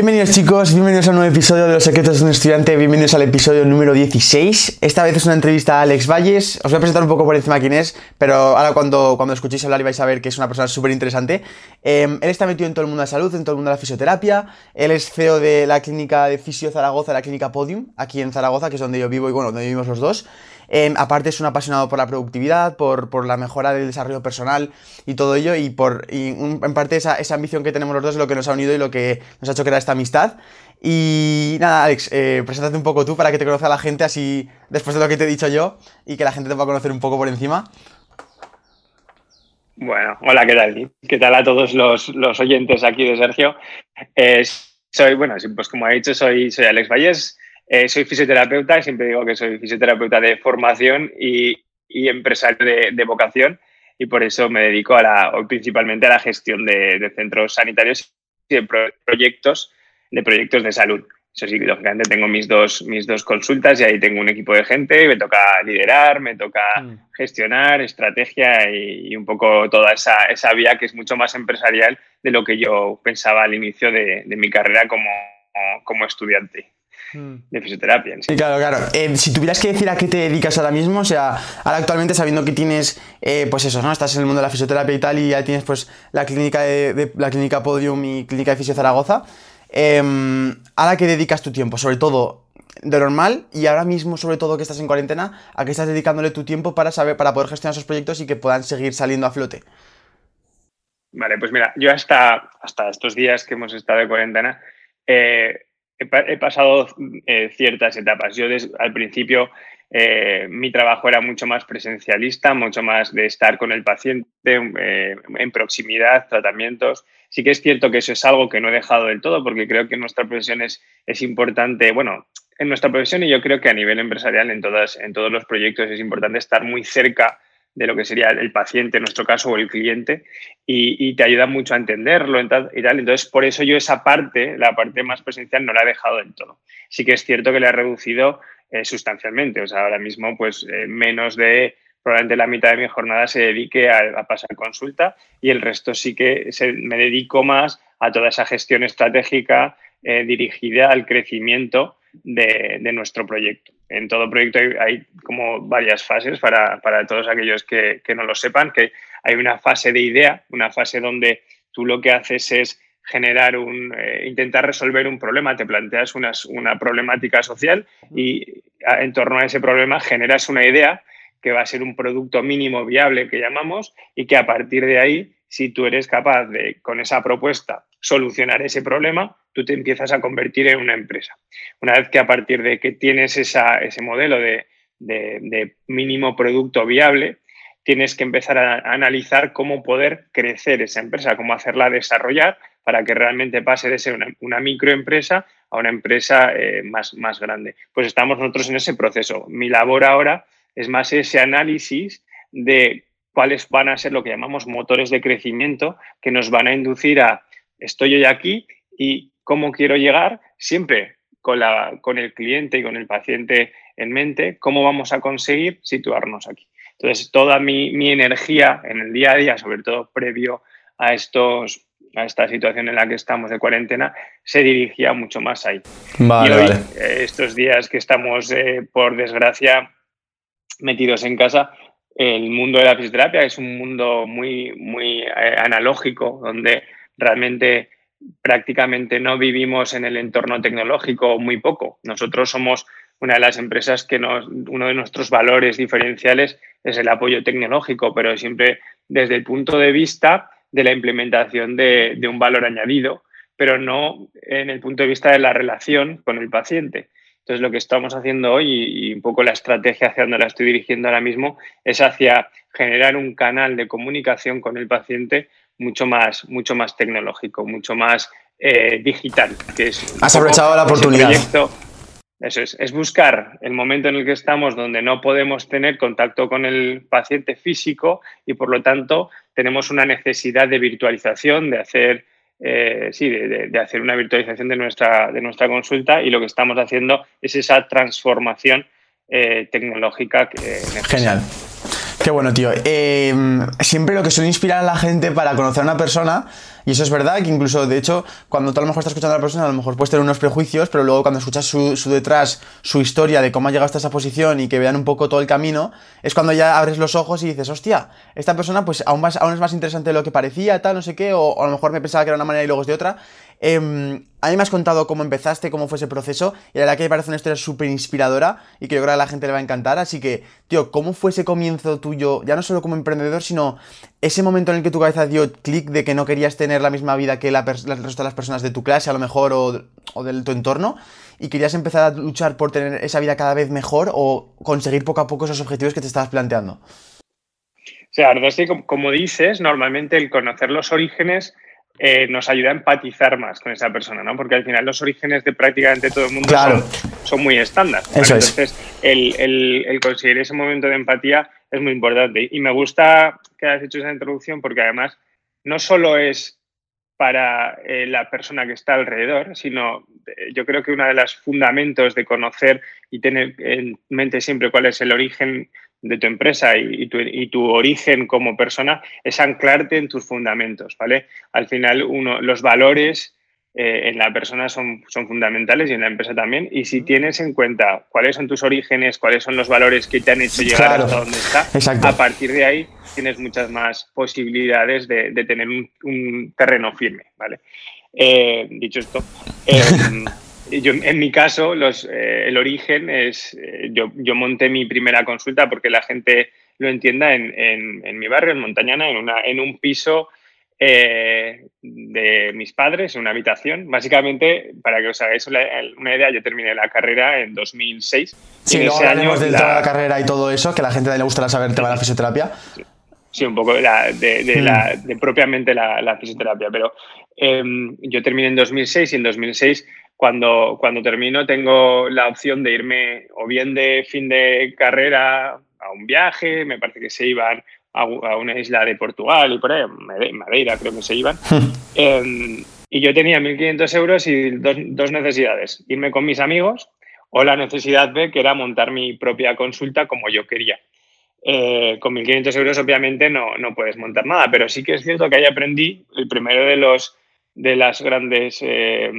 Bienvenidos chicos, bienvenidos a un nuevo episodio de Los Secretos de un Estudiante, bienvenidos al episodio número 16. Esta vez es una entrevista a Alex Valles, os voy a presentar un poco por encima quién es, pero ahora cuando, cuando escuchéis hablar vais a ver que es una persona súper interesante. Em, él está metido en todo el mundo de la salud, en todo el mundo de la fisioterapia, él es CEO de la clínica de Fisio Zaragoza, la clínica Podium, aquí en Zaragoza, que es donde yo vivo y bueno, donde vivimos los dos. Em, aparte es un apasionado por la productividad, por, la mejora del desarrollo personal y todo ello, y por en parte esa, ambición que tenemos los dos es lo que nos ha unido y lo que nos ha hecho crear esta amistad. Y nada, Alex, eh, preséntate un poco tú para que te conozca la gente así después de lo que te he dicho yo y que la gente te pueda conocer un poco por encima. Bueno, hola, ¿qué tal? ¿Qué tal a todos los, oyentes aquí de Sergio? Eh, soy, bueno, pues como ha dicho, soy, soy Alex Valles, eh, soy fisioterapeuta y siempre digo que soy fisioterapeuta de formación y, empresario de, vocación y por eso me dedico a la, principalmente a la gestión de, centros sanitarios y de proyectos, de proyectos de salud. Eso sí, lógicamente tengo mis dos, mis dos consultas y ahí tengo un equipo de gente, me toca liderar, me toca mm. gestionar, estrategia y, un poco toda esa, esa, vía que es mucho más empresarial de lo que yo pensaba al inicio de, mi carrera como, como estudiante. Mm. de fisioterapia. Sí, claro, claro. Eh, si tuvieras que decir a qué te dedicas ahora mismo, o sea, ahora actualmente sabiendo que tienes, eh, pues eso, ¿no? Estás en el mundo de la fisioterapia y tal, y ya tienes pues la clínica de, la clínica Podium y clínica de Fisio Zaragoza. Eh, ¿Ahora qué dedicas tu tiempo? Sobre todo de normal y ahora mismo, sobre todo que estás en cuarentena, ¿a qué estás dedicándole tu tiempo para saber, para poder gestionar esos proyectos y que puedan seguir saliendo a flote? Vale, pues mira, yo hasta, hasta estos días que hemos estado de cuarentena, eh, he, pasado eh, ciertas etapas. Yo al principio eh, mi trabajo era mucho más presencialista, mucho más de estar con el paciente eh, en proximidad, tratamientos. Sí que es cierto que eso es algo que no he dejado del todo porque creo que en nuestra profesión es, es importante, bueno, en nuestra profesión y yo creo que a nivel empresarial en, todas, en todos los proyectos es importante estar muy cerca de lo que sería el paciente, en nuestro caso, o el cliente, y, te ayuda mucho a entenderlo y tal. Entonces, por eso yo esa parte, la parte más presencial, no la he dejado del todo. Sí que es cierto que la he reducido eh, sustancialmente. O sea, ahora mismo, pues eh, menos de probablemente la mitad de mi jornada se dedique a, pasar consulta y el resto sí que me dedico más a toda esa gestión estratégica eh, dirigida al crecimiento de, nuestro proyecto. En todo proyecto hay, como varias fases para, todos aquellos que, no lo sepan, que hay una fase de idea, una fase donde tú lo que haces es generar un, eh, intentar resolver un problema, te planteas una problemática social y en torno a ese problema generas una idea que va a ser un producto mínimo viable que llamamos y que a partir de ahí, si tú eres capaz de, con esa propuesta, solucionar ese problema, tú te empiezas a convertir en una empresa. Una vez que a partir de que tienes ese modelo de, mínimo producto viable, tienes que empezar a, analizar cómo poder crecer esa empresa, cómo hacerla desarrollar para que realmente pase de ser una, microempresa a una empresa eh, más, más grande. Pues estamos nosotros en ese proceso. Mi labor ahora es más ese análisis de cuáles van a ser lo que llamamos motores de crecimiento que nos van a inducir a estoy hoy aquí y cómo quiero llegar, siempre con, la, con el cliente y con el paciente en mente, cómo vamos a conseguir situarnos aquí. Entonces, toda mi, energía en el día a día, sobre todo previo a, estos, a esta situación en la que estamos de cuarentena, se dirigía mucho más ahí. Vale, y hoy, eh, estos días que estamos, eh, por desgracia, metidos en casa, el mundo de la fisioterapia es un mundo muy, muy eh, analógico, donde realmente prácticamente no vivimos en el entorno tecnológico muy poco. Nosotros somos una de las empresas que nos, uno de nuestros valores diferenciales es el apoyo tecnológico, pero siempre desde el punto de vista de la implementación de, un valor añadido, pero no en el punto de vista de la relación con el paciente. Entonces, lo que estamos haciendo hoy y un poco la estrategia hacia donde la estoy dirigiendo ahora mismo es hacia generar un canal de comunicación con el paciente mucho más, mucho más tecnológico, mucho más eh, digital. Que es Has aprovechado la oportunidad. Eso es, es buscar el momento en el que estamos donde no podemos tener contacto con el paciente físico y por lo tanto tenemos una necesidad de virtualización, de hacer, eh, sí, de, hacer una virtualización de nuestra, de nuestra consulta y lo que estamos haciendo es esa transformación eh, tecnológica que Genial. Qué bueno, tío. Eh, siempre lo que suele inspirar a la gente para conocer a una persona, y eso es verdad, que incluso, de hecho, cuando tú a lo mejor estás escuchando a la persona, a lo mejor puedes tener unos prejuicios, pero luego cuando escuchas su, detrás, su historia de cómo ha llegado hasta esa posición y que vean un poco todo el camino, es cuando ya abres los ojos y dices, hostia, esta persona pues aún, más, aún es más interesante de lo que parecía, tal, no sé qué, o, a lo mejor me pensaba que era una manera y luego es de otra. Eh, a mí me has contado cómo empezaste, cómo fue ese proceso, y la verdad que me parece una historia súper inspiradora y que yo creo que a la gente le va a encantar. Así que, tío, ¿cómo fue ese comienzo tuyo, ya no solo como emprendedor, sino ese momento en el que tu cabeza dio clic de que no querías tener la misma vida que la el resto de las personas de tu clase, a lo mejor, o, o de tu entorno, y querías empezar a luchar por tener esa vida cada vez mejor o conseguir poco a poco esos objetivos que te estabas planteando? O sea, como dices, normalmente el conocer los orígenes eh, nos ayuda a empatizar más con esa persona, ¿no? Porque al final los orígenes de prácticamente todo el mundo son, muy estándar. Entonces, el, conseguir ese momento de empatía es muy importante. Y me gusta que hayas hecho esa introducción porque además no solo es para eh, la persona que está alrededor, sino eh, yo creo que uno de los fundamentos de conocer y tener en mente siempre cuál es el origen de tu empresa y, tu, origen como persona es anclarte en tus fundamentos, ¿vale? Al final, uno, los valores eh, en la persona son, son fundamentales y en la empresa también. Y si tienes en cuenta cuáles son tus orígenes, cuáles son los valores que te han hecho llegar hasta donde está, a partir de ahí tienes muchas más posibilidades de, tener un, terreno firme, ¿vale? Eh, dicho esto, em, yo, en mi caso, los, eh, el origen es, yo, yo, monté mi primera consulta porque la gente lo entienda en, en, mi barrio, en Montañana, en, una, en un piso eh, de mis padres, en una habitación. Básicamente, para que os hagáis una idea, yo terminé la carrera en 2006. Sí, hablaremos de toda la carrera y todo eso, que a la gente le gusta saber tema de la fisioterapia. Sí. un poco de, la, de, la, hmm. de propiamente la, la, fisioterapia, pero em, yo terminé en 2006 y en 2006 cuando, cuando termino tengo la opción de irme o bien de fin de carrera a un viaje, me parece que se iban a, una isla de Portugal y por ahí, Madeira creo que se iban. Em, y yo tenía 1.500 euros y dos, necesidades, irme con mis amigos o la necesidad B, que era montar mi propia consulta como yo quería. Eh, con 1.500 euros obviamente no, no puedes montar nada, pero sí que es cierto que ahí aprendí el primero de los de las grandes eh,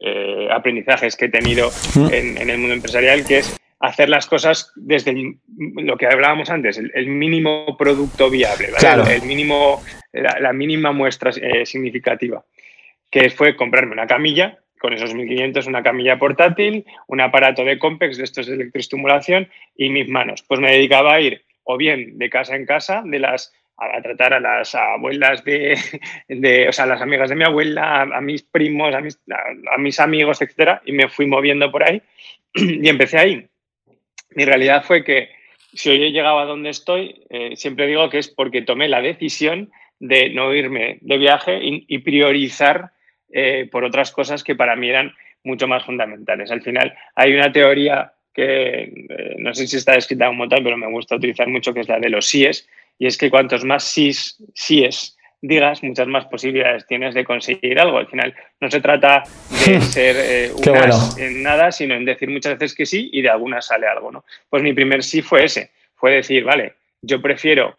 eh, aprendizajes que he tenido en, el mundo empresarial, que es hacer las cosas desde lo que hablábamos antes, el, mínimo producto viable, el, mínimo, la, mínima muestra eh, significativa, que fue comprarme una camilla con esos 1.500, una camilla portátil, un aparato de Compex de estos de electroestimulación y mis manos. Pues me dedicaba a ir o bien de casa en casa, de las a, tratar a las abuelas de, de, o sea, a las amigas de mi abuela, a, mis primos, a mis, a, mis amigos, etcétera, y me fui moviendo por ahí y empecé ahí. Mi realidad fue que si hoy he llegado a donde estoy, eh, siempre digo que es porque tomé la decisión de no irme de viaje y, priorizar eh, por otras cosas que para mí eran mucho más fundamentales. Al final hay una teoría que eh, no sé si está escrita como tal, pero me gusta utilizar mucho, que es la de los síes, y es que cuantos más sís, síes digas, muchas más posibilidades tienes de conseguir algo. Al final no se trata de ser eh, unas en nada, sino en decir muchas veces que sí y de algunas sale algo. ¿no? Pues mi primer sí fue ese, fue decir, vale, yo prefiero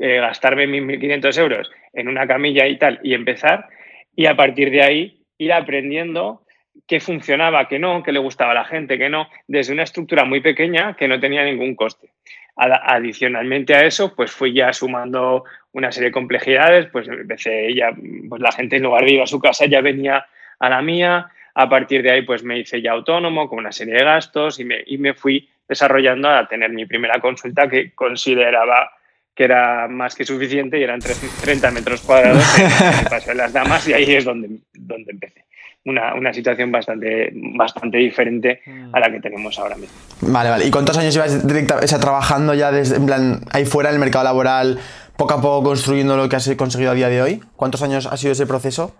eh, gastarme mis 1.500 euros en una camilla y tal y empezar y a partir de ahí ir aprendiendo qué funcionaba, qué no, qué le gustaba a la gente, qué no, desde una estructura muy pequeña que no tenía ningún coste. Adicionalmente a eso, pues fui ya sumando una serie de complejidades, pues empecé ya, pues la gente en lugar de ir a su casa ya venía a la mía, a partir de ahí pues me hice ya autónomo con una serie de gastos y me, y me fui desarrollando a tener mi primera consulta que consideraba que era más que suficiente y eran 30 metros cuadrados en el Paseo de las Damas y ahí es donde, donde empecé una, situación bastante, bastante diferente a la que tenemos ahora mismo. Vale, vale. ¿Y cuántos años llevas directa, trabajando ya desde, en plan, ahí fuera en el mercado laboral, poco a poco construyendo lo que has conseguido a día de hoy? ¿Cuántos años ha sido ese proceso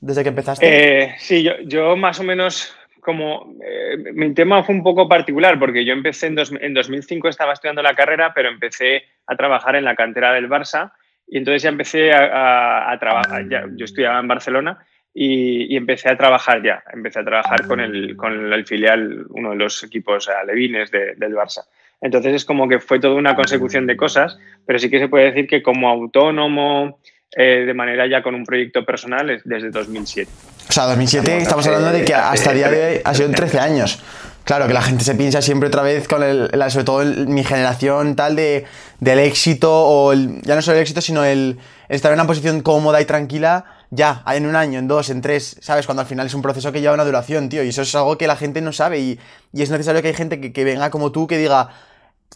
desde que empezaste? Eh, sí, yo, yo, más o menos como mi tema fue un poco particular porque yo empecé en, en 2005, estaba estudiando la carrera, pero empecé a trabajar en la cantera del Barça y entonces ya empecé a, trabajar, yo estudiaba en Barcelona y, empecé a trabajar ya, empecé a trabajar con el, con el filial, uno de los equipos alevines del Barça. Entonces es como que fue toda una consecución de cosas, pero sí que se puede decir que como autónomo, eh, de manera ya con un proyecto personal, es desde 2007. O sea, 2007 estamos hablando de que hasta el día de hoy ha sido en 13 años. Claro, que la gente se piensa siempre otra vez con el, sobre todo mi generación tal de, del éxito o ya no solo el éxito, sino el, estar en una posición cómoda y tranquila ya, en un año, en dos, en tres, ¿sabes? Cuando al final es un proceso que lleva una duración, tío, y eso es algo que la gente no sabe y, es necesario que hay gente que, venga como tú que diga,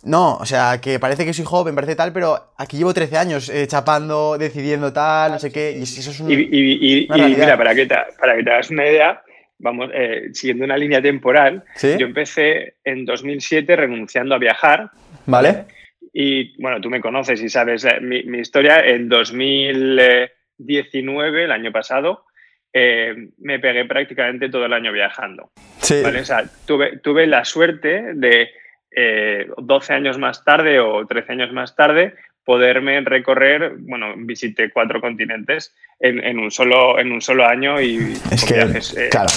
no, o sea, que parece que soy joven, parece tal, pero aquí llevo 13 años eh, chapando, decidiendo tal, no sé qué, y eso es un, y, y, mira, para que, te, para que te hagas una idea, vamos, eh, siguiendo una línea temporal, yo empecé en 2007 renunciando a viajar. Vale. Y bueno, tú me conoces y sabes eh, mi, historia. En 2019, el año pasado, eh, me pegué prácticamente todo el año viajando. Sí. ¿vale? O sea, tuve, tuve la suerte de 12 años más tarde o 13 años más tarde poderme recorrer, bueno, visité cuatro continentes en, un, solo, en un solo año y es que, eh, claro.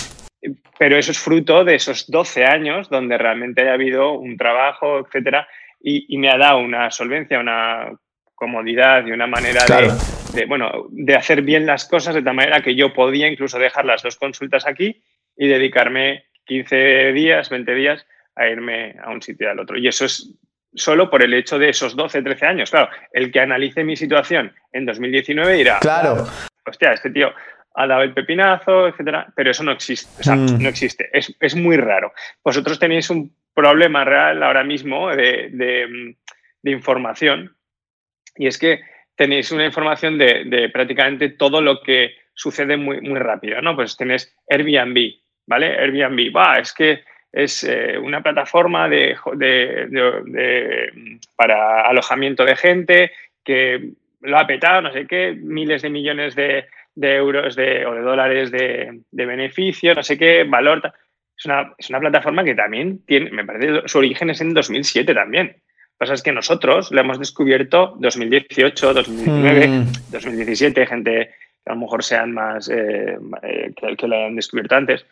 Pero eso es fruto de esos 12 años donde realmente haya habido un trabajo, etcétera, y, me ha dado una solvencia, una comodidad y una manera de, bueno, de hacer bien las cosas de tal manera que yo podía incluso dejar las dos consultas aquí y dedicarme 15 días, 20 días a irme a un sitio al otro. Y eso es solo por el hecho de esos 12, 13 años. Claro, el que analice mi situación en 2019 dirá, claro. hostia, este tío ha dado el pepinazo, etcétera, pero eso no existe, o sea, mm. no existe, es, muy raro. Vosotros tenéis un problema real ahora mismo de, información y es que tenéis una información de, prácticamente todo lo que sucede muy, muy rápido, ¿no? Pues tenéis Airbnb, ¿vale? Airbnb, va, es que es eh, una plataforma de, para alojamiento de gente que lo ha petado, no sé qué, miles de millones de, euros de, o de dólares de, beneficio, no sé qué, valor. Es una, es una, plataforma que también tiene, me parece, su origen es en 2007 también. Lo que pasa es que nosotros la hemos descubierto 2018, 2019, 2017, gente que a lo mejor sean más, eh, eh, que, que la han descubierto antes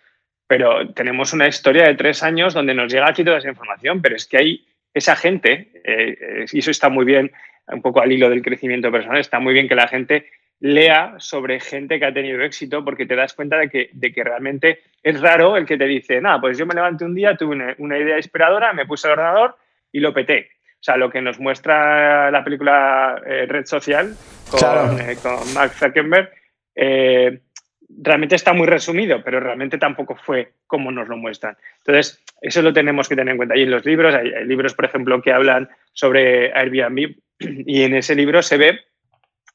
pero tenemos una historia de tres años donde nos llega aquí toda esa información, pero es que hay esa gente, eh, y eso está muy bien, un poco al hilo del crecimiento personal, está muy bien que la gente lea sobre gente que ha tenido éxito porque te das cuenta de que, de que realmente es raro el que te dice, nada, pues yo me levanté un día, tuve una, idea inspiradora, me puse al ordenador y lo peté. O sea, lo que nos muestra la película eh, Red Social con, eh, con Mark Zuckerberg, realmente está muy resumido, pero realmente tampoco fue como nos lo muestran. Entonces, eso lo tenemos que tener en cuenta. Y en los libros, hay, libros, por ejemplo, que hablan sobre Airbnb y en ese libro se ve,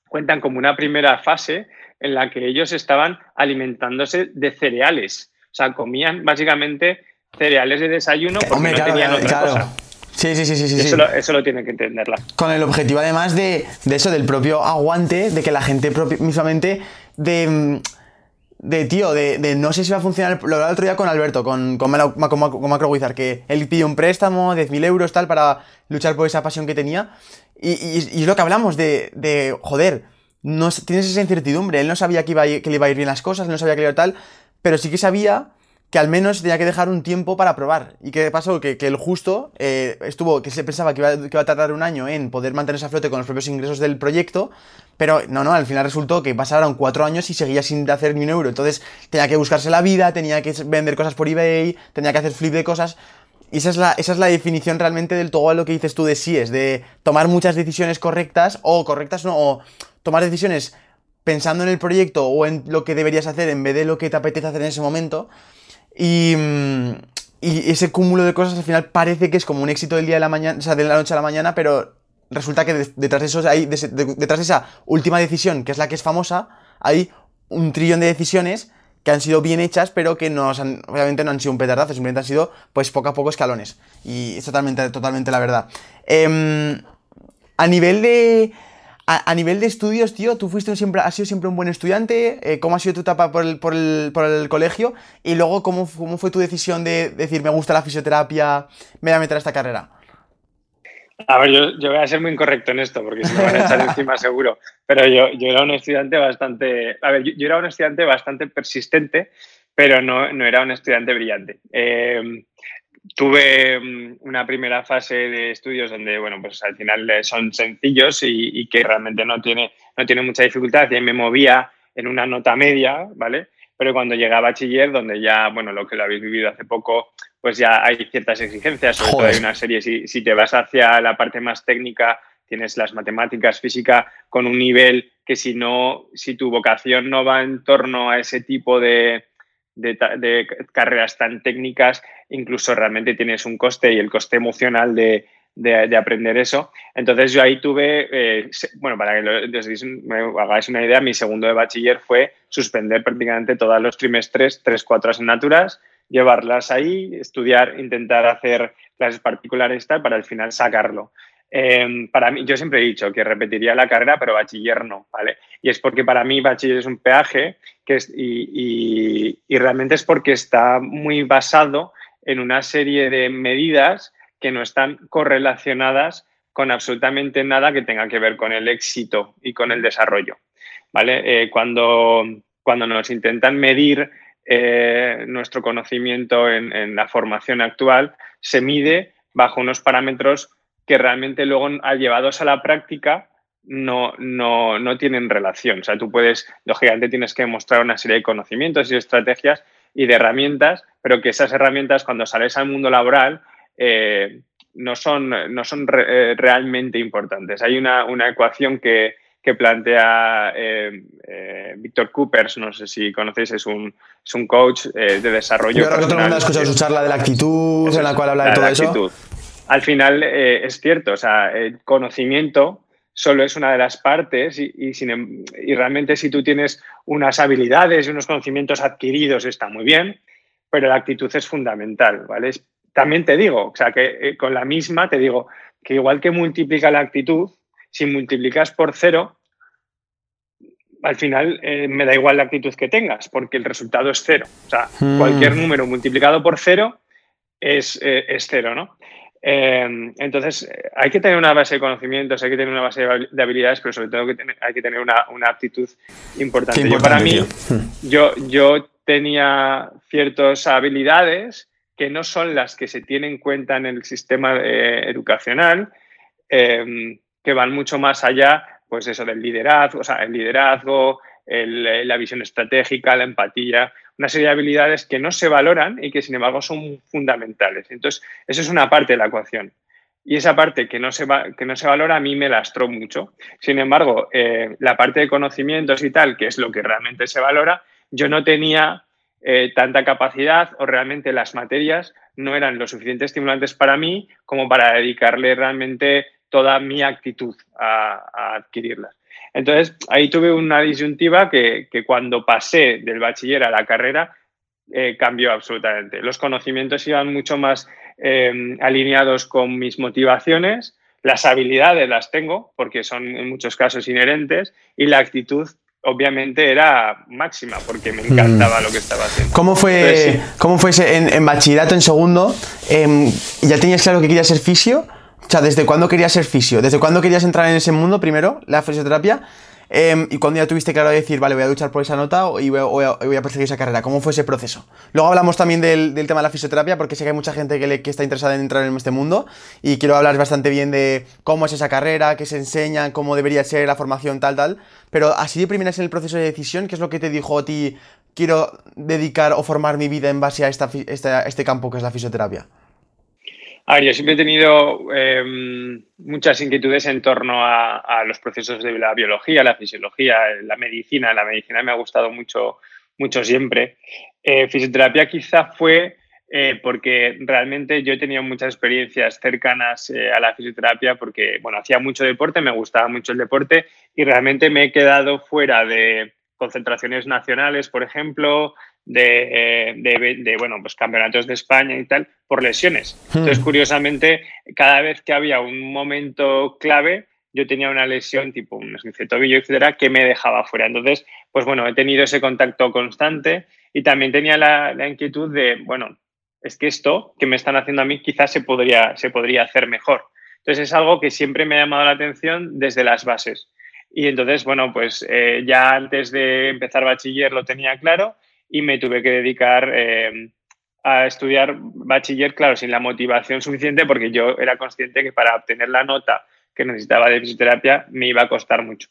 cuentan como una primera fase en la que ellos estaban alimentándose de cereales. O sea, comían básicamente cereales de desayuno porque no tenían otra cosa. Sí, sí, sí, sí. sí. Eso, Lo, eso, Lo, tienen que entenderla. Con el objetivo, además, de, de, eso, del propio aguante, de que la gente mismamente de de tío, de, de, no sé si va a funcionar. Lo hablaba el otro día con Alberto, con, con, Macro Wizard, que él pidió un préstamo, 10.000 euros, tal, para luchar por esa pasión que tenía. Y, y, es lo que hablamos de, de joder, no, tienes esa incertidumbre. Él no sabía que, iba que le iba a ir bien las cosas, no sabía que iba a ir tal, pero sí que sabía que al menos tenía que dejar un tiempo para probar. ¿Y qué pasó? Que, que el justo eh, estuvo, que se pensaba que iba, que iba, a tardar un año en poder mantenerse a flote con los propios ingresos del proyecto, pero no, no, al final resultó que pasaron cuatro años y seguía sin hacer ni un euro. Entonces tenía que buscarse la vida, tenía que vender cosas por eBay, tenía que hacer flip de cosas. Y esa es la, esa es la definición realmente del todo lo que dices tú de sí, es de tomar muchas decisiones correctas, o correctas no, o tomar decisiones pensando en el proyecto o en lo que deberías hacer en vez de lo que te apetece hacer en ese momento. Mm, y, ese cúmulo de cosas al final parece que es como un éxito del día de la mañana, o sea, de la noche a la mañana, pero resulta que detrás de eso hay, detrás de esa última decisión, que es la que es famosa, hay un trillón de decisiones que han sido bien hechas, pero que no obviamente no han sido un petardazo, simplemente han sido, pues, poco a poco escalones. Y es totalmente, totalmente la verdad. Em, a nivel de. A, nivel de estudios, tío, tú fuiste siempre, has sido siempre un buen estudiante. Eh, ¿Cómo ha sido tu etapa por el, por el, colegio? Y luego, ¿cómo, ¿cómo, fue tu decisión de decir, me gusta la fisioterapia, me voy a meter a esta carrera? A ver, yo, yo, voy a ser muy incorrecto en esto, porque se me van a echar encima seguro. Pero yo, yo, era un estudiante bastante. A ver, yo, era un estudiante bastante persistente, pero no, no era un estudiante brillante. Eh, tuve mm, una primera fase de estudios donde, bueno, pues al final eh, son sencillos y, que realmente no tiene, no tiene mucha dificultad y me movía en una nota media, ¿vale? Pero cuando llega a bachiller, donde ya, bueno, lo que lo habéis vivido hace poco, pues ya hay ciertas exigencias, sobre todo hay una serie, si, si te vas hacia la parte más técnica, tienes las matemáticas, física, con un nivel que si no, si tu vocación no va en torno a ese tipo de, de, carreras tan técnicas, incluso realmente tienes un coste y el coste emocional de, aprender eso. Entonces yo ahí tuve, eh, bueno, para que me hagáis una idea, mi segundo de bachiller fue suspender prácticamente todos los trimestres, tres, cuatro asignaturas, llevarlas ahí, estudiar, intentar hacer clases particulares tal, para al final sacarlo. Em, para mí, yo siempre he dicho que repetiría la carrera, pero bachiller no, ¿vale? Y es porque para mí bachiller es un peaje que es, y, realmente es porque está muy basado en una serie de medidas que no están correlacionadas con absolutamente nada que tenga que ver con el éxito y con el desarrollo, ¿vale? Eh, cuando, cuando nos intentan medir eh, nuestro conocimiento en, en la formación actual, se mide bajo unos parámetros que realmente luego al llevados a la práctica no, no, tienen relación. O sea, tú puedes, lógicamente tienes que mostrar una serie de conocimientos y estrategias y de herramientas, pero que esas herramientas cuando sales al mundo laboral eh, no son, no son eh, realmente importantes. Hay una, ecuación que, plantea eh, Víctor Coopers, no sé si conocéis, es un, es un coach de desarrollo. Yo creo que todo el mundo ha escuchado su charla de la actitud, en la cual habla de todo eso al final eh, es cierto, o sea, el conocimiento solo es una de las partes y, sin, em, y, realmente si tú tienes unas habilidades y unos conocimientos adquiridos está muy bien, pero la actitud es fundamental, ¿vale? También te digo, o sea, que eh, con la misma te digo que igual que multiplica la actitud, si multiplicas por cero, al final eh, me da igual la actitud que tengas, porque el resultado es cero. O sea, hmm. cualquier número multiplicado por cero es, es cero, ¿no? Em, entonces, hay que tener una base de conocimientos, hay que tener una base de habilidades, pero sobre todo hay que tener una, actitud importante. para mí, yo, yo tenía ciertas habilidades que no son las que se tienen en cuenta en el sistema eh, educacional, em, que van mucho más allá, pues eso, del liderazgo, o sea, el liderazgo, la visión estratégica, la empatía, una serie de habilidades que no se valoran y que sin embargo son fundamentales. Entonces, eso es una parte de la ecuación. Y esa parte que no se, que no se valora a mí me lastró mucho. Sin embargo, eh, la parte de conocimientos y tal, que es lo que realmente se valora, yo no tenía eh, tanta capacidad o realmente las materias no eran lo suficiente estimulantes para mí como para dedicarle realmente toda mi actitud a adquirirlas. Entonces, ahí tuve una disyuntiva que, cuando pasé del bachiller a la carrera eh, cambió absolutamente. Los conocimientos iban mucho más eh, alineados con mis motivaciones, las habilidades las tengo porque son en muchos casos inherentes y la actitud obviamente era máxima porque me encantaba mm. lo que estaba haciendo. ¿Cómo fue, ¿cómo fue en, bachillerato en segundo? Em, ¿Ya tenías claro que querías ser fisio? O sea, ¿desde cuándo querías ser fisio? ¿Desde cuándo querías entrar en ese mundo primero, la fisioterapia? Em, y cuando ya tuviste claro decir, vale, voy a luchar por esa nota y voy a, perseguir esa carrera. ¿Cómo fue ese proceso? Luego hablamos también del, tema de la fisioterapia, porque sé que hay mucha gente que, que, está interesada en entrar en este mundo y quiero hablar bastante bien de cómo es esa carrera, qué se enseña, cómo debería ser la formación, tal, tal. Pero así de primeras en el proceso de decisión, ¿qué es lo que te dijo a ti, quiero dedicar o formar mi vida en base a este campo que es la fisioterapia? A ver, yo siempre he tenido em, muchas inquietudes en torno a, los procesos de la biología, la fisiología, la medicina. La medicina me ha gustado mucho, mucho siempre. Eh, fisioterapia quizá fue eh, porque realmente yo he tenido muchas experiencias cercanas eh, a la fisioterapia porque, bueno, hacía mucho deporte, me gustaba mucho el deporte y realmente me he quedado fuera de concentraciones nacionales, por ejemplo, de, de, bueno, pues campeonatos de España y tal, por lesiones. Hmm. Entonces, curiosamente, cada vez que había un momento clave, yo tenía una lesión tipo un esguince tobillo, etcétera, que me dejaba fuera. Entonces, pues bueno, he tenido ese contacto constante y también tenía la, la, inquietud de, bueno, es que esto que me están haciendo a mí quizás se podría, se podría hacer mejor. Entonces, es algo que siempre me ha llamado la atención desde las bases. Y entonces, bueno, pues eh, ya antes de empezar bachiller lo tenía claro y me tuve que dedicar eh, a estudiar bachiller, claro, sin la motivación suficiente, porque yo era consciente que para obtener la nota que necesitaba de fisioterapia me iba a costar mucho.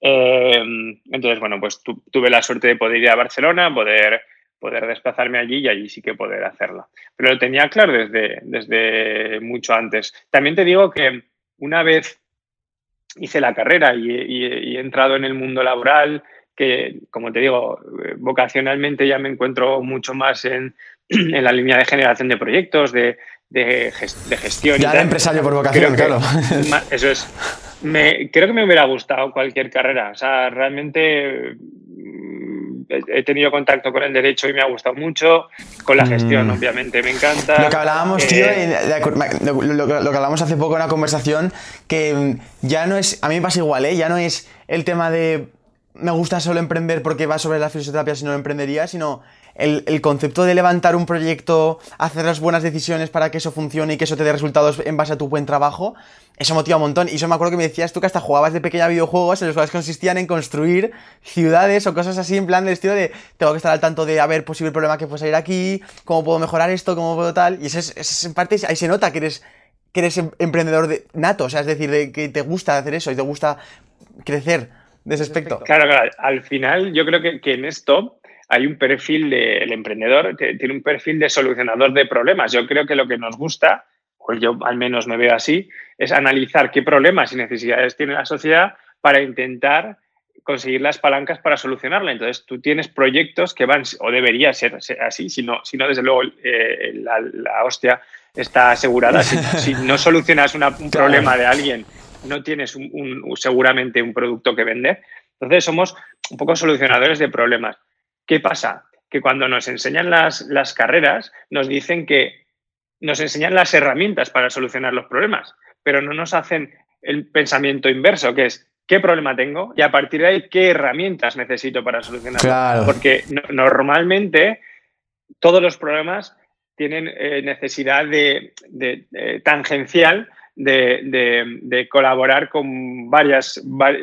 Eh, entonces, bueno, pues tuve la suerte de poder ir a Barcelona, poder, poder desplazarme allí y allí sí que poder hacerla. Pero lo tenía claro desde, desde mucho antes. También te digo que una vez hice la carrera y, y he entrado en el mundo laboral, que, como te digo, vocacionalmente ya me encuentro mucho más en, en la línea de generación de proyectos, de, de, gestión. Ya era empresario por vocación, claro. Eso es. Me, creo que me hubiera gustado cualquier carrera. O sea, realmente mm, he tenido contacto con el derecho y me ha gustado mucho. Con la gestión, mm. obviamente, me encanta. Lo que hablábamos, tío, eh, lo, lo, que hablábamos hace poco en una conversación, que ya no es, a mí me pasa igual, ¿eh? Ya no es el tema de me gusta solo emprender porque va sobre la fisioterapia si no lo emprendería, sino el, concepto de levantar un proyecto, hacer las buenas decisiones para que eso funcione y que eso te dé resultados en base a tu buen trabajo, eso motiva un montón. Y eso me acuerdo que me decías tú que hasta jugabas de pequeña videojuegos en los cuales consistían en construir ciudades o cosas así en plan del estilo de tengo que estar al tanto de a ver posible problema que puede salir aquí, cómo puedo mejorar esto, cómo puedo tal. Y eso es, en parte, ahí se nota que eres, que eres em, emprendedor de, nato, o sea, es decir, de que te gusta hacer eso y te gusta crecer de ese aspecto. Claro, claro. Al final, yo creo que, que en esto hay un perfil del emprendedor, que tiene un perfil de solucionador de problemas. Yo creo que lo que nos gusta, o yo al menos me veo así, es analizar qué problemas y necesidades tiene la sociedad para intentar conseguir las palancas para solucionarla. Entonces, tú tienes proyectos que van, o debería ser así, si no, si no desde luego, eh, la, hostia está asegurada. Si, no solucionas un problema de alguien, no tienes un, seguramente un producto que vender. Entonces, somos un poco solucionadores de problemas. ¿Qué pasa? Que cuando nos enseñan las, las carreras, nos dicen que nos enseñan las herramientas para solucionar los problemas, pero no nos hacen el pensamiento inverso, que es qué problema tengo y a partir de ahí qué herramientas necesito para solucionarlo. Porque normalmente todos los problemas tienen eh, necesidad de, tangencial de, colaborar con varias,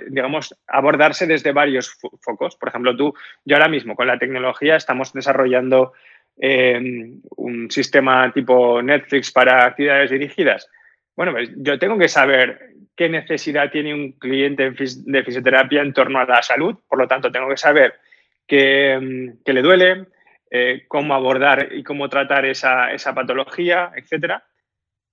digamos, abordarse desde varios focos. Por ejemplo, tú, yo ahora mismo con la tecnología estamos desarrollando eh, un sistema tipo Netflix para actividades dirigidas. Bueno, pues yo tengo que saber qué necesidad tiene un cliente de fisioterapia en torno a la salud, por lo tanto, tengo que saber qué, le duele, eh, cómo abordar y cómo tratar esa, esa patología, etcétera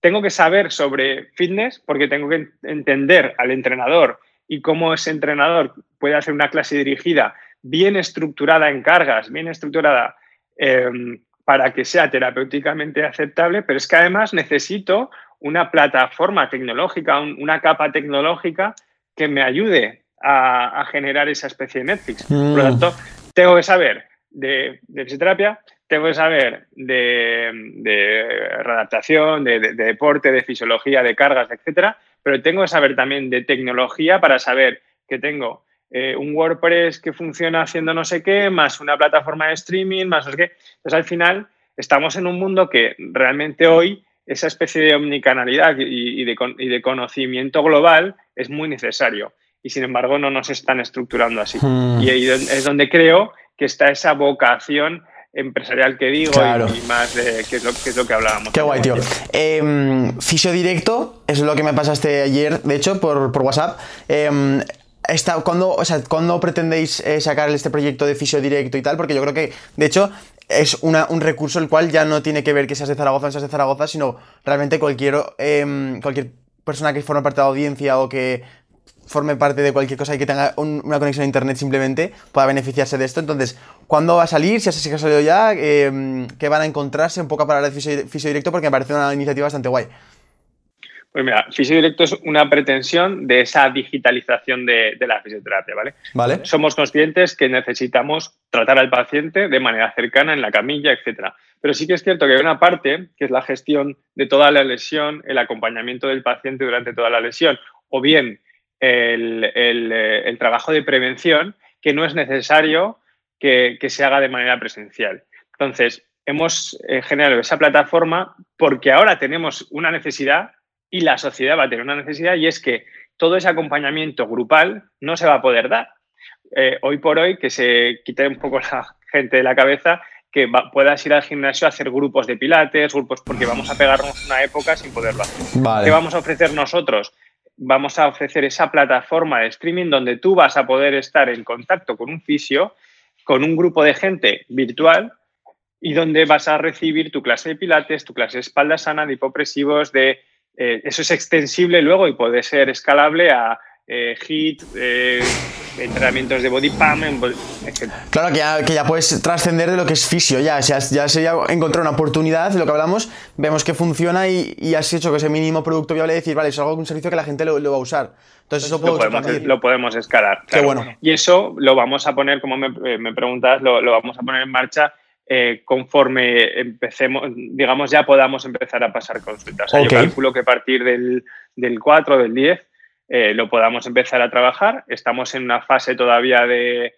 tengo que saber sobre fitness porque tengo que entender al entrenador y cómo ese entrenador puede hacer una clase dirigida bien estructurada en cargas, bien estructurada em, para que sea terapéuticamente aceptable, pero es que además necesito una plataforma tecnológica, una capa tecnológica que me ayude a, generar esa especie de Netflix. Por lo mm. tanto, tengo que saber de, de fisioterapia, tengo que saber de, de readaptación, de, deporte, de fisiología, de cargas, etcétera, pero tengo que saber también de tecnología para saber que tengo eh, un WordPress que funciona haciendo no sé qué, más una plataforma de streaming, más no sé qué. Entonces, al final, estamos en un mundo que realmente hoy esa especie de omnicanalidad y, de, y de, conocimiento global es muy necesario. Y sin embargo, no nos están estructurando así. Hmm. Y ahí es donde creo que está esa vocación empresarial que digo y, más de qué es, lo, es lo que hablábamos. Qué guay, tío. Eh, fisio directo, es lo que me pasaste ayer, de hecho, por, por WhatsApp. Eh, ¿cuándo, o sea, ¿Cuándo pretendéis eh, sacar este proyecto de fisio directo y tal? Porque yo creo que, de hecho, es una, un recurso el cual ya no tiene que ver que seas de Zaragoza o no seas de Zaragoza, sino realmente cualquier, em, cualquier persona que forme parte de la audiencia o que forme parte de cualquier cosa y que tenga una conexión a internet simplemente pueda beneficiarse de esto. Entonces, ¿cuándo va a salir? Si así que ha salido ya, eh, ¿qué van a encontrarse un poco para hablar de fisio, directo? Porque me parece una iniciativa bastante guay. Pues mira, Fisio Directo es una pretensión de esa digitalización de, la fisioterapia, ¿vale? ¿vale? Somos conscientes que necesitamos tratar al paciente de manera cercana en la camilla, etcétera. Pero sí que es cierto que hay una parte que es la gestión de toda la lesión, el acompañamiento del paciente durante toda la lesión, o bien el, trabajo de prevención que no es necesario que, se haga de manera presencial. Entonces, hemos eh, generado esa plataforma porque ahora tenemos una necesidad y la sociedad va a tener una necesidad y es que todo ese acompañamiento grupal no se va a poder dar. Eh, hoy por hoy, que se quite un poco la gente de la cabeza, que puedas ir al gimnasio a hacer grupos de pilates, grupos, porque vamos a pegarnos una época sin poderlo hacer. ¿Qué vamos a ofrecer nosotros? Vamos a ofrecer esa plataforma de streaming donde tú vas a poder estar en contacto con un fisio, con un grupo de gente virtual y donde vas a recibir tu clase de pilates, tu clase de espalda sana, de hipopresivos, de eh, eso es extensible luego y puede ser escalable a eh, HIT, eh, entrenamientos de body pump, etc. Claro, que ya, que ya puedes trascender de lo que es fisio, ya, ya, ya sería encontrar una oportunidad, de lo que hablamos, vemos que funciona y, y has hecho que ese mínimo producto viable decir, vale, es algo un servicio que la gente lo, va a usar. Entonces eso lo, podemos, lo podemos escalar. Qué bueno. Y eso lo vamos a poner, como me, me preguntas, lo, lo vamos a poner en marcha eh, conforme empecemos, digamos, ya podamos empezar a pasar consultas. Yo calculo que a partir del, del 4, del 10, eh, lo podamos empezar a trabajar. Estamos en una fase todavía de,